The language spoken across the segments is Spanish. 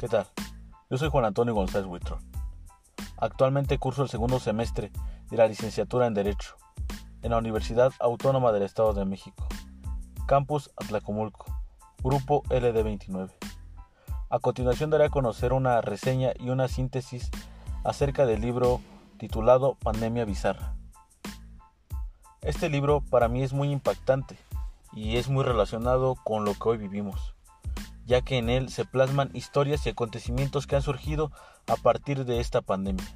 ¿Qué tal? Yo soy Juan Antonio González Huitrón. Actualmente curso el segundo semestre de la licenciatura en Derecho en la Universidad Autónoma del Estado de México, Campus Atlacomulco, Grupo LD29. A continuación daré a conocer una reseña y una síntesis acerca del libro titulado Pandemia Bizarra. Este libro para mí es muy impactante y es muy relacionado con lo que hoy vivimos ya que en él se plasman historias y acontecimientos que han surgido a partir de esta pandemia.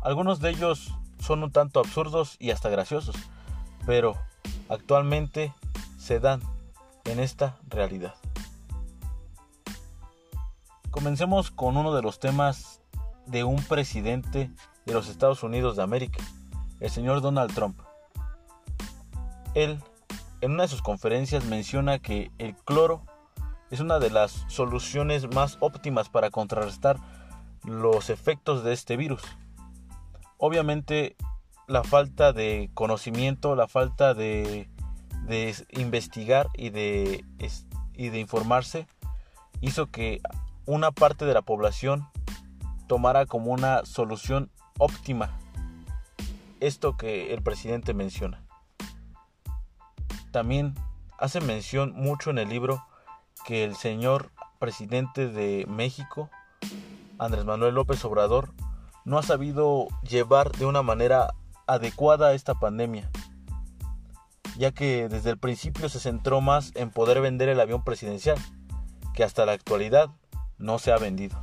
Algunos de ellos son un tanto absurdos y hasta graciosos, pero actualmente se dan en esta realidad. Comencemos con uno de los temas de un presidente de los Estados Unidos de América, el señor Donald Trump. Él en una de sus conferencias menciona que el cloro es una de las soluciones más óptimas para contrarrestar los efectos de este virus. Obviamente la falta de conocimiento, la falta de, investigar y de, informarse hizo que una parte de la población tomara como una solución óptima esto que el presidente menciona. También hace mención mucho en el libro que el señor presidente de México, Andrés Manuel López Obrador, no ha sabido llevar de una manera adecuada esta pandemia, ya que desde el principio se centró más en poder vender el avión presidencial, que hasta la actualidad no se ha vendido.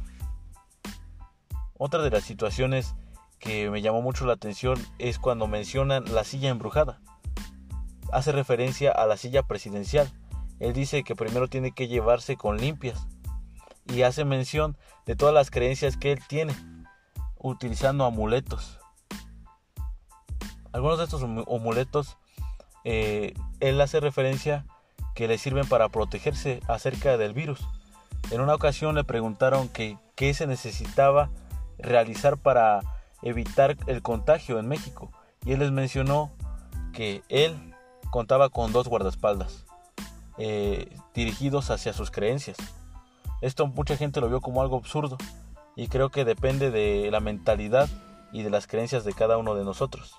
Otra de las situaciones que me llamó mucho la atención es cuando mencionan la silla embrujada hace referencia a la silla presidencial. Él dice que primero tiene que llevarse con limpias y hace mención de todas las creencias que él tiene utilizando amuletos. Algunos de estos amuletos eh, él hace referencia que le sirven para protegerse acerca del virus. En una ocasión le preguntaron que qué se necesitaba realizar para evitar el contagio en México y él les mencionó que él contaba con dos guardaespaldas eh, dirigidos hacia sus creencias. Esto mucha gente lo vio como algo absurdo y creo que depende de la mentalidad y de las creencias de cada uno de nosotros.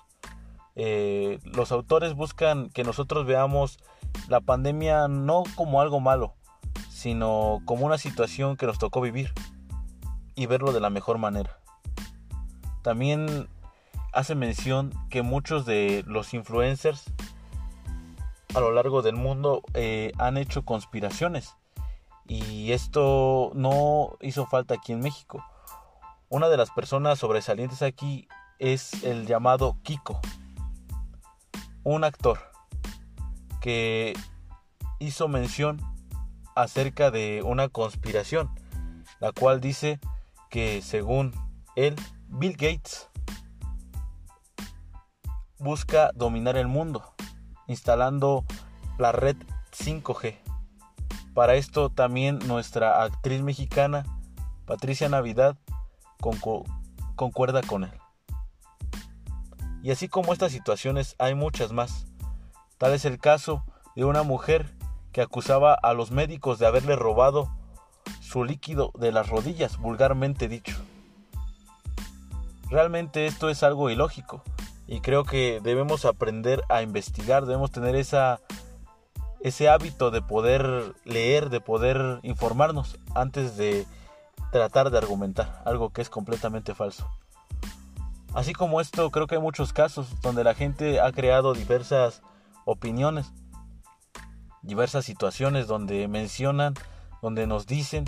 Eh, los autores buscan que nosotros veamos la pandemia no como algo malo, sino como una situación que nos tocó vivir y verlo de la mejor manera. También hace mención que muchos de los influencers a lo largo del mundo eh, han hecho conspiraciones. Y esto no hizo falta aquí en México. Una de las personas sobresalientes aquí es el llamado Kiko, un actor que hizo mención acerca de una conspiración, la cual dice que según él, Bill Gates busca dominar el mundo instalando la red 5G. Para esto también nuestra actriz mexicana, Patricia Navidad, concuerda con él. Y así como estas situaciones hay muchas más. Tal es el caso de una mujer que acusaba a los médicos de haberle robado su líquido de las rodillas, vulgarmente dicho. Realmente esto es algo ilógico, y creo que debemos aprender a investigar, debemos tener esa, ese hábito de poder leer, de poder informarnos antes de tratar de argumentar algo que es completamente falso. Así como esto, creo que hay muchos casos donde la gente ha creado diversas opiniones, diversas situaciones donde mencionan, donde nos dicen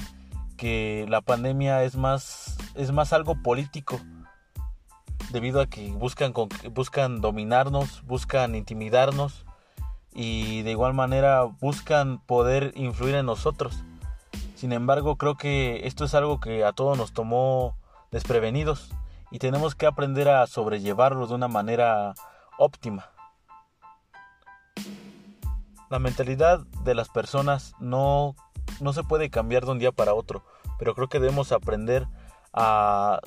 que la pandemia es más es más algo político debido a que buscan, buscan dominarnos, buscan intimidarnos y de igual manera buscan poder influir en nosotros. Sin embargo, creo que esto es algo que a todos nos tomó desprevenidos y tenemos que aprender a sobrellevarlo de una manera óptima. La mentalidad de las personas no, no se puede cambiar de un día para otro, pero creo que debemos aprender a,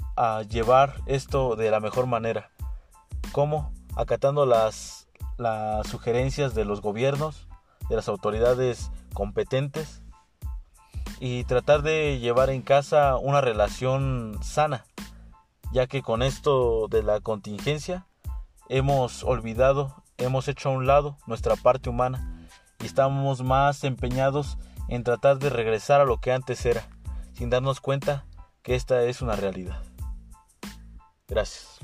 llevar esto de la mejor manera. ¿Cómo? Acatando las, sugerencias de los gobiernos, de las autoridades competentes y tratar de llevar en casa una relación sana, ya que con esto de la contingencia hemos olvidado, hemos hecho a un lado nuestra parte humana y estamos más empeñados en tratar de regresar a lo que antes era, sin darnos cuenta esta es una realidad. Gracias.